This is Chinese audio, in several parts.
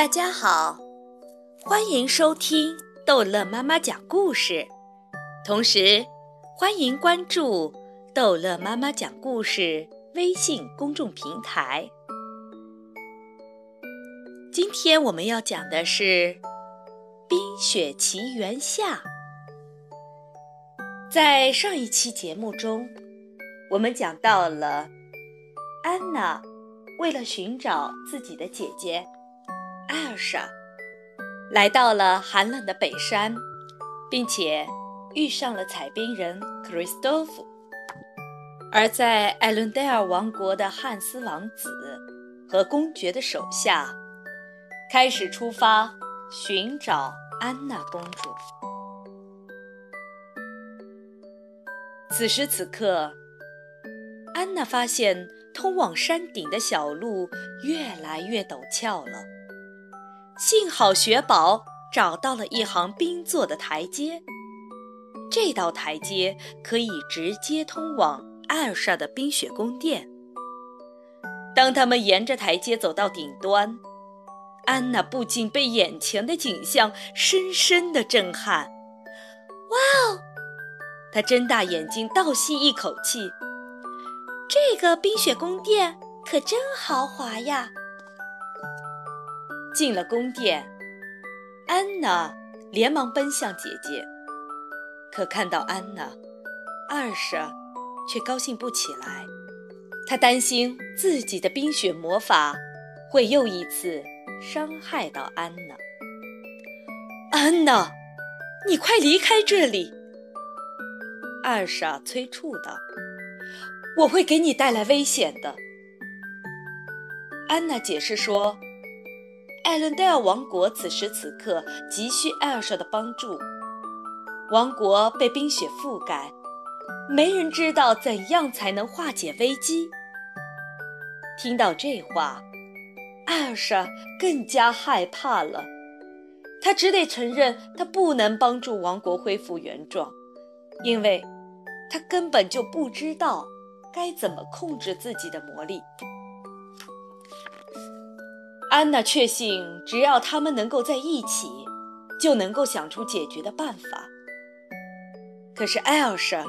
大家好，欢迎收听逗乐妈妈讲故事，同时欢迎关注逗乐妈妈讲故事微信公众平台。今天我们要讲的是《冰雪奇缘下》。在上一期节目中，我们讲到了安娜为了寻找自己的姐姐艾尔莎，来到了寒冷的北山，并且遇上了采冰人克里斯多夫。而在艾伦戴尔王国的汉斯王子和公爵的手下，开始出发寻找安娜公主。此时此刻，安娜发现通往山顶的小路越来越陡峭了。幸好雪宝找到了一行冰做的台阶，这道台阶可以直接通往艾尔莎的冰雪宫殿。当他们沿着台阶走到顶端，安娜不禁被眼前的景象深深的震撼。哇哦！她睁大眼睛，倒吸一口气。这个冰雪宫殿可真豪华呀！进了宫殿，安娜连忙奔向姐姐。可看到安娜，二婶却高兴不起来。她担心自己的冰雪魔法会又一次伤害到安娜。安娜，你快离开这里！二傻催促道：“我会给你带来危险的。”安娜解释说：“艾伦戴尔王国此时此刻急需艾尔莎的帮助。王国被冰雪覆盖，没人知道怎样才能化解危机。”听到这话，艾尔莎更加害怕了。她只得承认，她不能帮助王国恢复原状。因为，她根本就不知道该怎么控制自己的魔力。安娜确信，只要他们能够在一起，就能够想出解决的办法。可是艾尔莎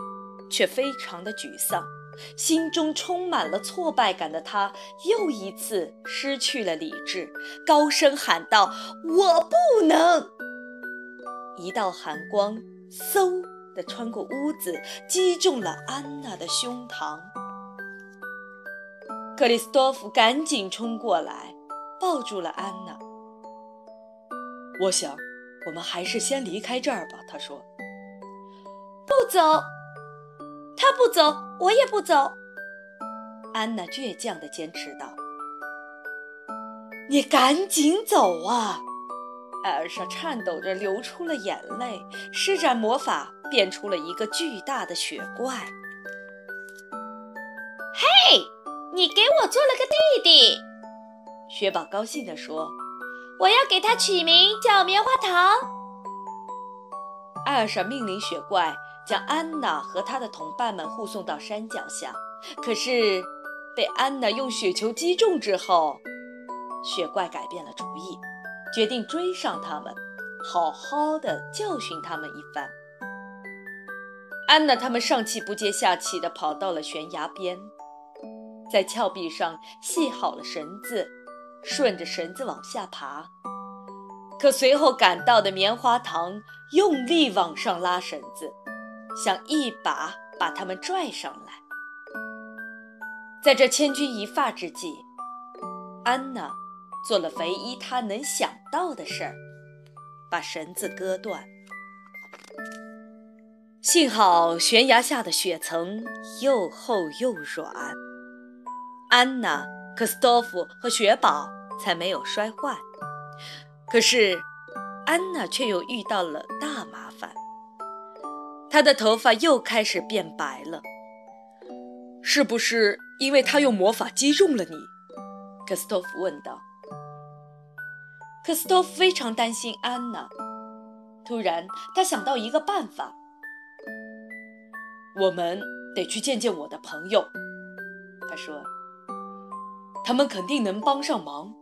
却非常的沮丧，心中充满了挫败感的她又一次失去了理智，高声喊道：“我不能！”一道寒光，嗖。的穿过屋子，击中了安娜的胸膛。克里斯多夫赶紧冲过来，抱住了安娜。我想，我们还是先离开这儿吧。他说：“不走，他不走，我也不走。”安娜倔强地坚持道：“你赶紧走啊！”艾尔莎颤抖着流出了眼泪，施展魔法。变出了一个巨大的雪怪。嘿，你给我做了个弟弟！雪宝高兴地说：“我要给它取名叫棉花糖。”艾尔莎命令雪怪将安娜和她的同伴们护送到山脚下。可是，被安娜用雪球击中之后，雪怪改变了主意，决定追上他们，好好的教训他们一番。安娜他们上气不接下气地跑到了悬崖边，在峭壁上系好了绳子，顺着绳子往下爬。可随后赶到的棉花糖用力往上拉绳子，想一把把他们拽上来。在这千钧一发之际，安娜做了唯一她能想到的事儿，把绳子割断。幸好悬崖下的雪层又厚又软，安娜、克斯多夫和雪宝才没有摔坏。可是，安娜却又遇到了大麻烦，她的头发又开始变白了。是不是因为她用魔法击中了你？克斯托夫问道。克斯托夫非常担心安娜，突然他想到一个办法。我们得去见见我的朋友，他说：“他们肯定能帮上忙。”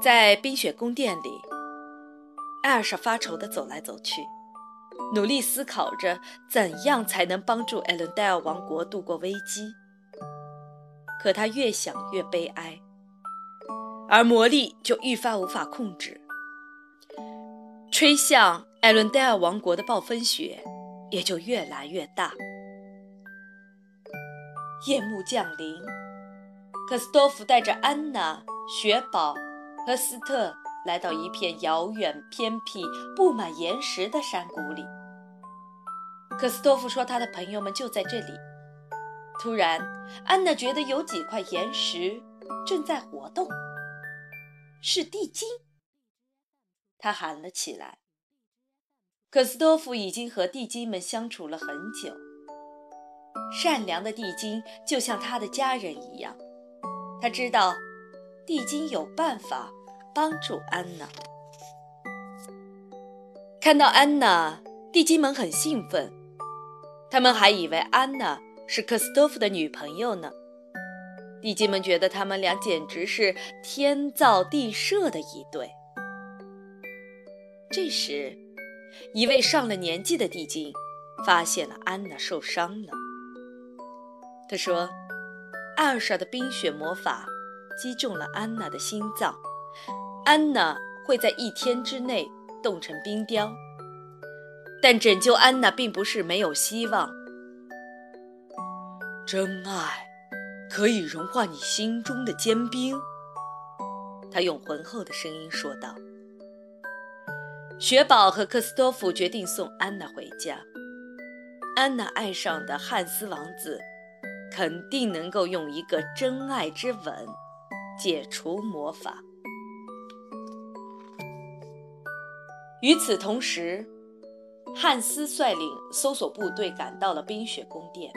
在冰雪宫殿里，艾尔莎发愁地走来走去，努力思考着怎样才能帮助艾伦戴尔王国度过危机。可她越想越悲哀，而魔力就愈发无法控制。吹向艾伦戴尔王国的暴风雪也就越来越大。夜幕降临，克斯多夫带着安娜、雪宝和斯特来到一片遥远、偏僻、布满岩石的山谷里。克斯多夫说：“他的朋友们就在这里。”突然，安娜觉得有几块岩石正在活动，是地精。他喊了起来。克斯多夫已经和地精们相处了很久。善良的地精就像他的家人一样，他知道地精有办法帮助安娜。看到安娜，地精们很兴奋，他们还以为安娜是克斯多夫的女朋友呢。地精们觉得他们俩简直是天造地设的一对。这时，一位上了年纪的地精发现了安娜受伤了。他说：“艾尔莎的冰雪魔法击中了安娜的心脏，安娜会在一天之内冻成冰雕。但拯救安娜并不是没有希望。真爱可以融化你心中的坚冰。”他用浑厚的声音说道。雪宝和克斯托夫决定送安娜回家。安娜爱上的汉斯王子，肯定能够用一个真爱之吻解除魔法。与此同时，汉斯率领搜索部队赶到了冰雪宫殿。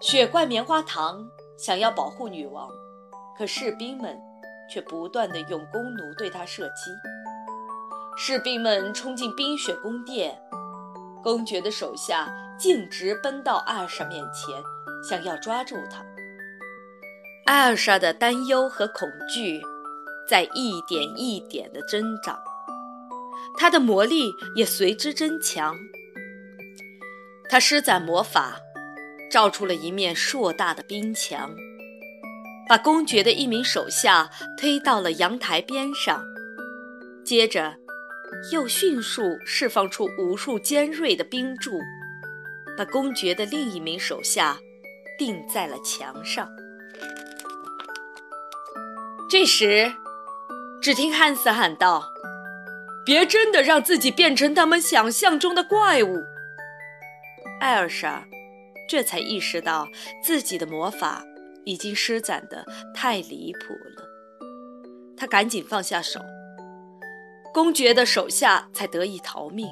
雪怪棉花糖想要保护女王，可士兵们却不断的用弓弩对她射击。士兵们冲进冰雪宫殿，公爵的手下径直奔到艾尔莎面前，想要抓住她。艾尔莎的担忧和恐惧在一点一点的增长，她的魔力也随之增强。她施展魔法，造出了一面硕大的冰墙，把公爵的一名手下推到了阳台边上，接着。又迅速释放出无数尖锐的冰柱，把公爵的另一名手下钉在了墙上。这时，只听汉斯喊道：“别真的让自己变成他们想象中的怪物！”艾尔莎这才意识到自己的魔法已经施展的太离谱了，她赶紧放下手。公爵的手下才得以逃命，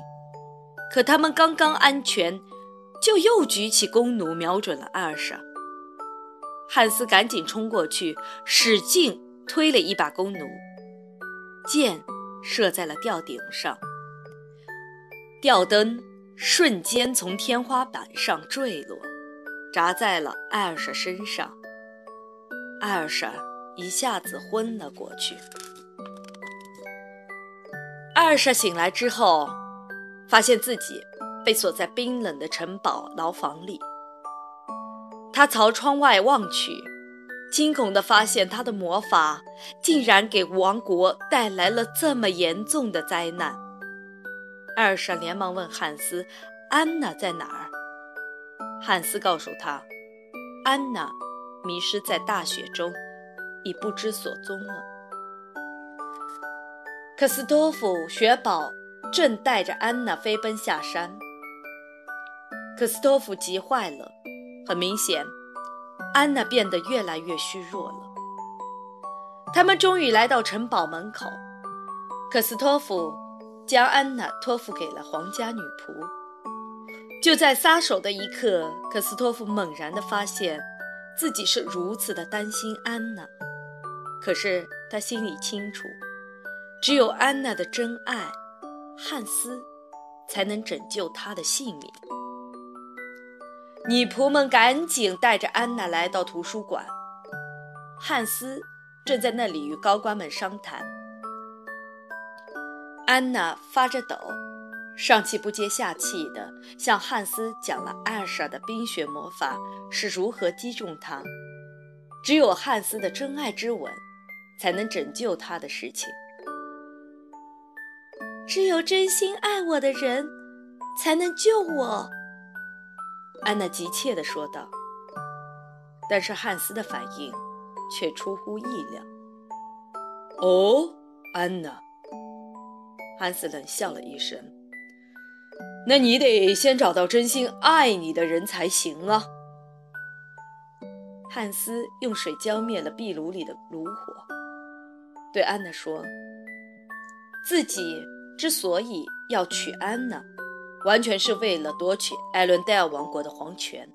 可他们刚刚安全，就又举起弓弩瞄准了艾尔莎。汉斯赶紧冲过去，使劲推了一把弓弩，箭射在了吊顶上，吊灯瞬间从天花板上坠落，砸在了艾尔莎身上。艾尔莎一下子昏了过去。艾尔莎醒来之后，发现自己被锁在冰冷的城堡牢房里。她朝窗外望去，惊恐地发现他的魔法竟然给王国带来了这么严重的灾难。艾尔莎连忙问汉斯：“安娜在哪儿？”汉斯告诉她：“安娜迷失在大雪中，已不知所踪了。”克斯多夫、雪宝正带着安娜飞奔下山。克斯多夫急坏了，很明显，安娜变得越来越虚弱了。他们终于来到城堡门口，克斯托夫将安娜托付给了皇家女仆。就在撒手的一刻，克斯托夫猛然地发现自己是如此的担心安娜，可是他心里清楚。只有安娜的真爱，汉斯，才能拯救他的性命。女仆们赶紧带着安娜来到图书馆。汉斯正在那里与高官们商谈。安娜发着抖，上气不接下气地向汉斯讲了艾莎的冰雪魔法是如何击中他，只有汉斯的真爱之吻才能拯救他的事情。只有真心爱我的人才能救我，安娜急切地说道。但是汉斯的反应却出乎意料。哦，安娜，汉斯冷笑了一声。那你得先找到真心爱你的人才行啊。汉斯用水浇灭了壁炉里的炉火，对安娜说：“自己之所以要娶安娜，完全是为了夺取艾伦戴尔王国的皇权。”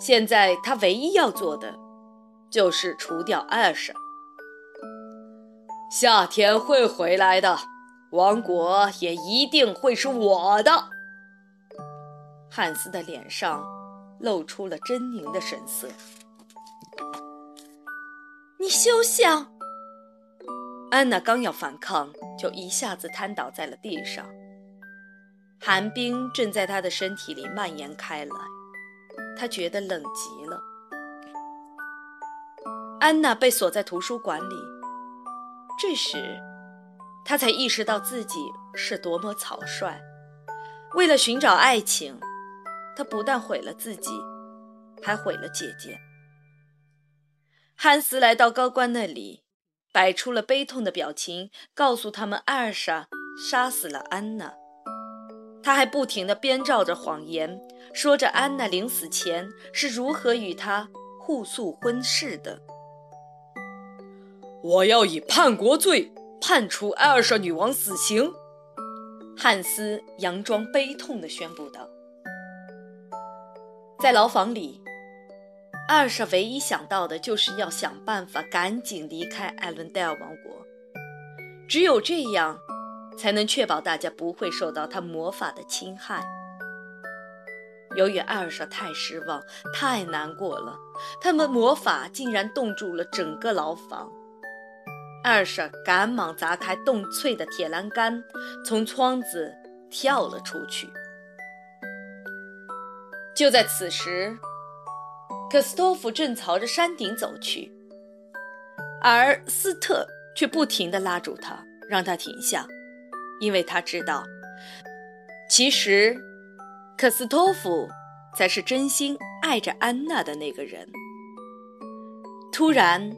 现在他唯一要做的，就是除掉艾尔莎。夏天会回来的，王国也一定会是我的。汉斯的脸上露出了狰狞的神色。你休想！安娜刚要反抗，就一下子瘫倒在了地上。寒冰正在他的身体里蔓延开来。他觉得冷极了。安娜被锁在图书馆里，这时，他才意识到自己是多么草率。为了寻找爱情，他不但毁了自己，还毁了姐姐。汉斯来到高官那里，摆出了悲痛的表情，告诉他们艾尔莎杀死了安娜。他还不停地编造着谎言，说着安娜临死前是如何与他互诉婚事的。我要以叛国罪判处艾尔莎女王死刑。汉斯佯装悲痛地宣布道。在牢房里，艾尔莎唯一想到的就是要想办法赶紧离开艾伦戴尔王国，只有这样。才能确保大家不会受到他魔法的侵害。由于艾尔莎太失望、太难过了，他们魔法竟然冻住了整个牢房。艾尔莎赶忙砸开冻脆的铁栏杆，从窗子跳了出去。就在此时，克斯托夫正朝着山顶走去，而斯特却不停地拉住他，让他停下。因为他知道，其实，克斯托夫才是真心爱着安娜的那个人。突然，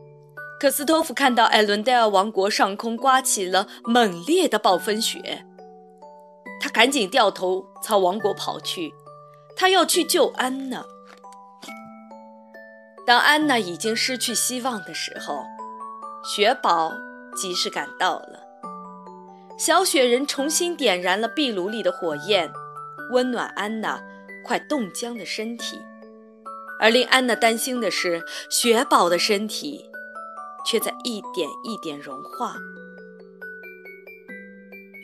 克斯托夫看到艾伦戴尔王国上空刮起了猛烈的暴风雪，他赶紧掉头朝王国跑去，他要去救安娜。当安娜已经失去希望的时候，雪宝及时赶到了。小雪人重新点燃了壁炉里的火焰，温暖安娜快冻僵的身体。而令安娜担心的是，雪宝的身体却在一点一点融化。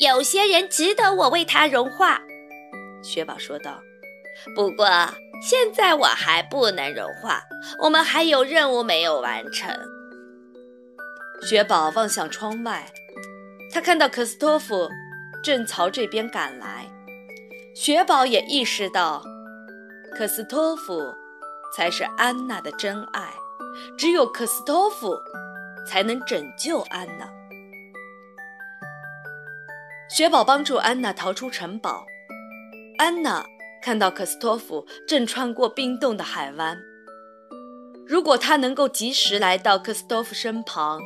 有些人值得我为他融化，雪宝说道。不过现在我还不能融化，我们还有任务没有完成。雪宝望向窗外。他看到科斯托夫正朝这边赶来，雪宝也意识到，科斯托夫才是安娜的真爱，只有科斯托夫才能拯救安娜。雪宝帮助安娜逃出城堡，安娜看到科斯托夫正穿过冰冻的海湾，如果他能够及时来到科斯托夫身旁。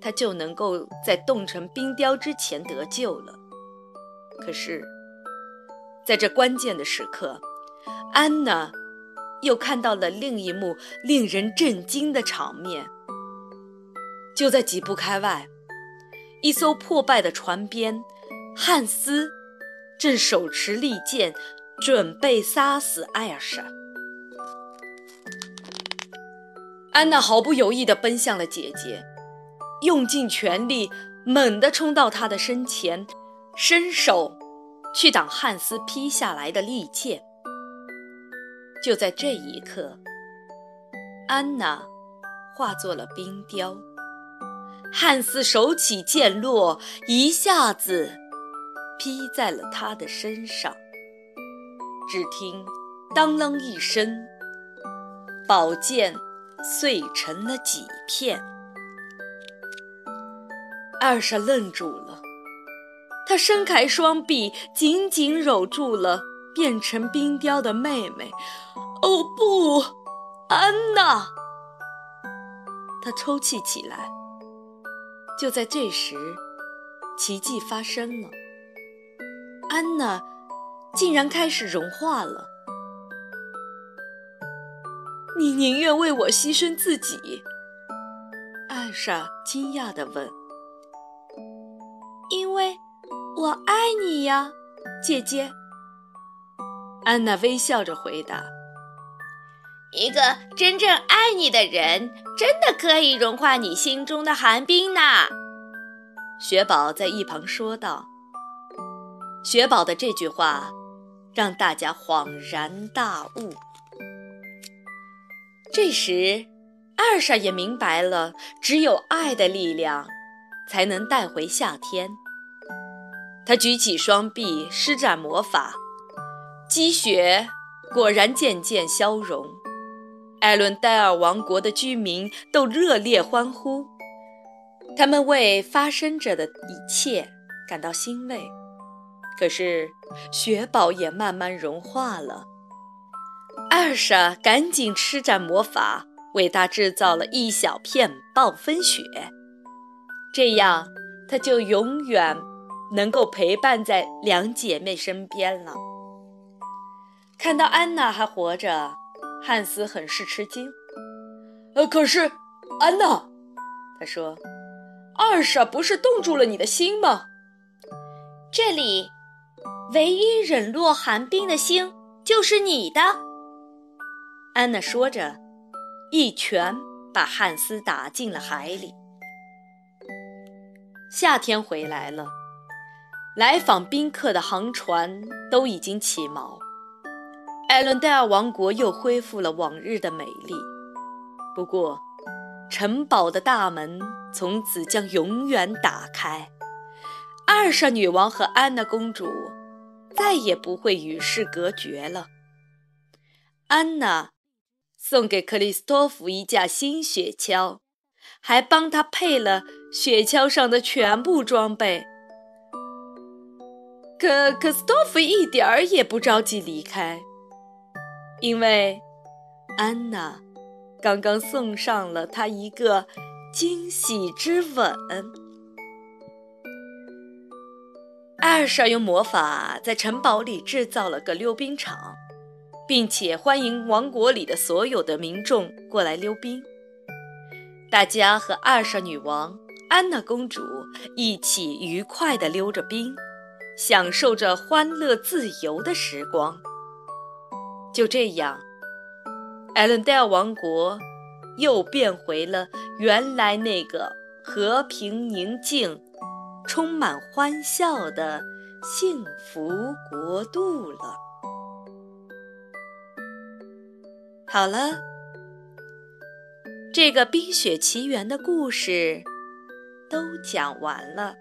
他就能够在冻成冰雕之前得救了。可是，在这关键的时刻，安娜又看到了另一幕令人震惊的场面。就在几步开外，一艘破败的船边，汉斯正手持利剑，准备杀死艾尔莎。安娜毫不犹豫地奔向了姐姐。用尽全力，猛地冲到他的身前，伸手去挡汉斯劈下来的利剑。就在这一刻，安娜化作了冰雕。汉斯手起剑落，一下子劈在了他的身上。只听“当啷”一声，宝剑碎成了几片。二傻愣住了，他伸开双臂，紧紧搂住了变成冰雕的妹妹。哦不，安娜！他抽泣起来。就在这时，奇迹发生了，安娜竟然开始融化了。你宁愿为我牺牲自己？艾莎惊讶地问。因为我爱你呀，姐姐。安娜微笑着回答。一个真正爱你的人，真的可以融化你心中的寒冰呢。雪宝在一旁说道。雪宝的这句话让大家恍然大悟。这时，二傻也明白了，只有爱的力量才能带回夏天。他举起双臂，施展魔法，积雪果然渐渐消融。艾伦戴尔王国的居民都热烈欢呼，他们为发生着的一切感到欣慰。可是，雪宝也慢慢融化了。艾尔莎赶紧施展魔法，为他制造了一小片暴风雪，这样他就永远能够陪伴在两姐妹身边了。看到安娜还活着。汉斯很是吃惊，呃，可是，安娜，他说：“二傻不是冻住了你的心吗？这里，唯一忍落寒冰的心就是你的。”安娜说着，一拳把汉斯打进了海里。夏天回来了，来访宾客的航船都已经起锚。艾伦戴尔王国又恢复了往日的美丽，不过，城堡的大门从此将永远打开，二莎女王和安娜公主再也不会与世隔绝了。安娜送给克里斯托弗一架新雪橇，还帮他配了雪橇上的全部装备。可可斯托夫一点儿也不着急离开。因为安娜刚刚送上了他一个惊喜之吻。艾尔莎用魔法在城堡里制造了个溜冰场，并且欢迎王国里的所有的民众过来溜冰。大家和艾尔莎女王、安娜公主一起愉快地溜着冰，享受着欢乐自由的时光。就这样，艾伦戴尔王国又变回了原来那个和平宁静、充满欢笑的幸福国度了。好了，这个《冰雪奇缘》的故事都讲完了。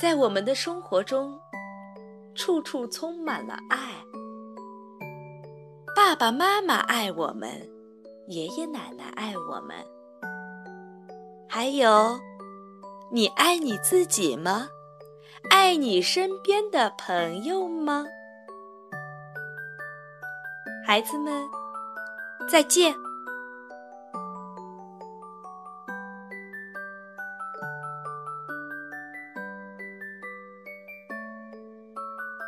在我们的生活中。处处充满了爱，爸爸妈妈爱我们，爷爷奶奶爱我们，还有，你爱你自己吗？爱你身边的朋友吗？孩子们，再见。